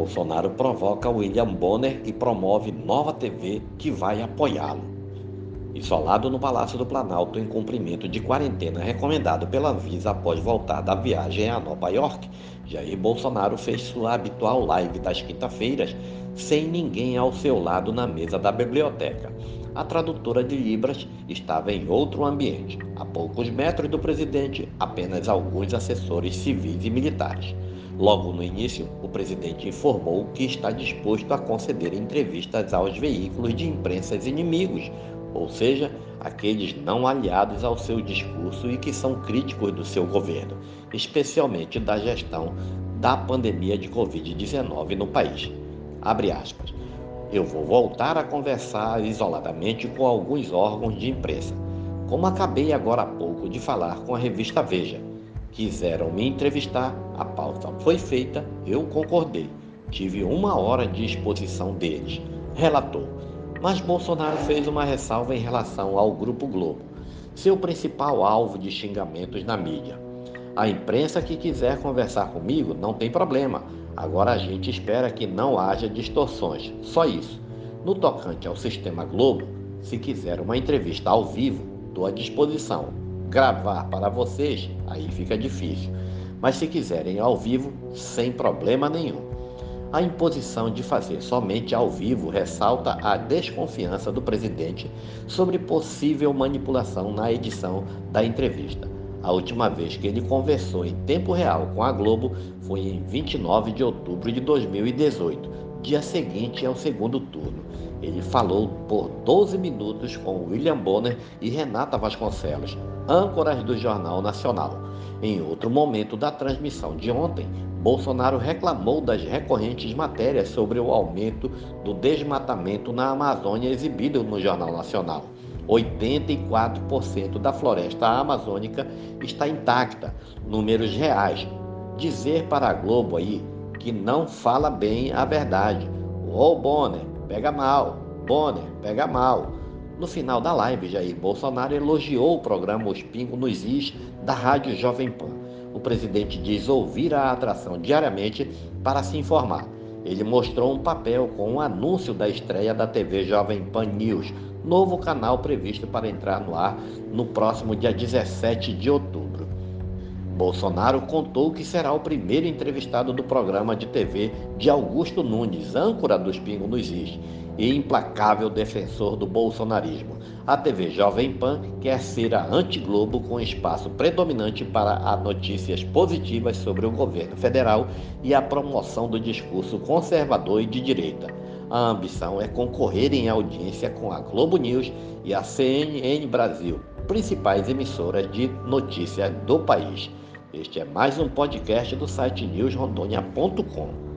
Bolsonaro provoca William Bonner e promove nova TV que vai apoiá-lo. Isolado no Palácio do Planalto em cumprimento de quarentena recomendado pela Visa após voltar da viagem a Nova York, Jair Bolsonaro fez sua habitual live das quinta-feiras sem ninguém ao seu lado na mesa da biblioteca. A tradutora de Libras estava em outro ambiente, a poucos metros do presidente, apenas alguns assessores civis e militares. Logo no início, o presidente informou que está disposto a conceder entrevistas aos veículos de imprensa inimigos, ou seja, aqueles não aliados ao seu discurso e que são críticos do seu governo, especialmente da gestão da pandemia de Covid-19 no país. Abre aspas. Eu vou voltar a conversar isoladamente com alguns órgãos de imprensa, como acabei agora há pouco de falar com a revista Veja. Quiseram me entrevistar, a pauta foi feita, eu concordei. Tive uma hora de exposição deles. Relatou. Mas Bolsonaro fez uma ressalva em relação ao Grupo Globo, seu principal alvo de xingamentos na mídia. A imprensa que quiser conversar comigo não tem problema. Agora a gente espera que não haja distorções. Só isso. No tocante ao Sistema Globo, se quiser uma entrevista ao vivo, estou à disposição. Gravar para vocês, aí fica difícil. Mas se quiserem ao vivo, sem problema nenhum. A imposição de fazer somente ao vivo ressalta a desconfiança do presidente sobre possível manipulação na edição da entrevista. A última vez que ele conversou em tempo real com a Globo foi em 29 de outubro de 2018, dia seguinte ao segundo turno. Ele falou por 12 minutos com William Bonner e Renata Vasconcelos, âncoras do Jornal Nacional. Em outro momento da transmissão de ontem, Bolsonaro reclamou das recorrentes matérias sobre o aumento do desmatamento na Amazônia exibido no Jornal Nacional. 84% da floresta amazônica está intacta, números reais. Dizer para a Globo aí que não fala bem a verdade. Ô oh, Bonner, pega mal. Bonner, pega mal. No final da live, Jair Bolsonaro elogiou o programa Os Pingos nos Is da Rádio Jovem Pan o presidente diz ouvir a atração diariamente para se informar. Ele mostrou um papel com um anúncio da estreia da TV Jovem Pan News, novo canal previsto para entrar no ar no próximo dia 17 de outubro. Bolsonaro contou que será o primeiro entrevistado do programa de TV de Augusto Nunes, âncora dos Pingos nos Is, e implacável defensor do bolsonarismo. A TV Jovem Pan quer ser a anti-Globo com espaço predominante para as notícias positivas sobre o governo federal e a promoção do discurso conservador e de direita. A ambição é concorrer em audiência com a Globo News e a CNN Brasil, principais emissoras de notícias do país. Este é mais um podcast do site newsrondônia.com.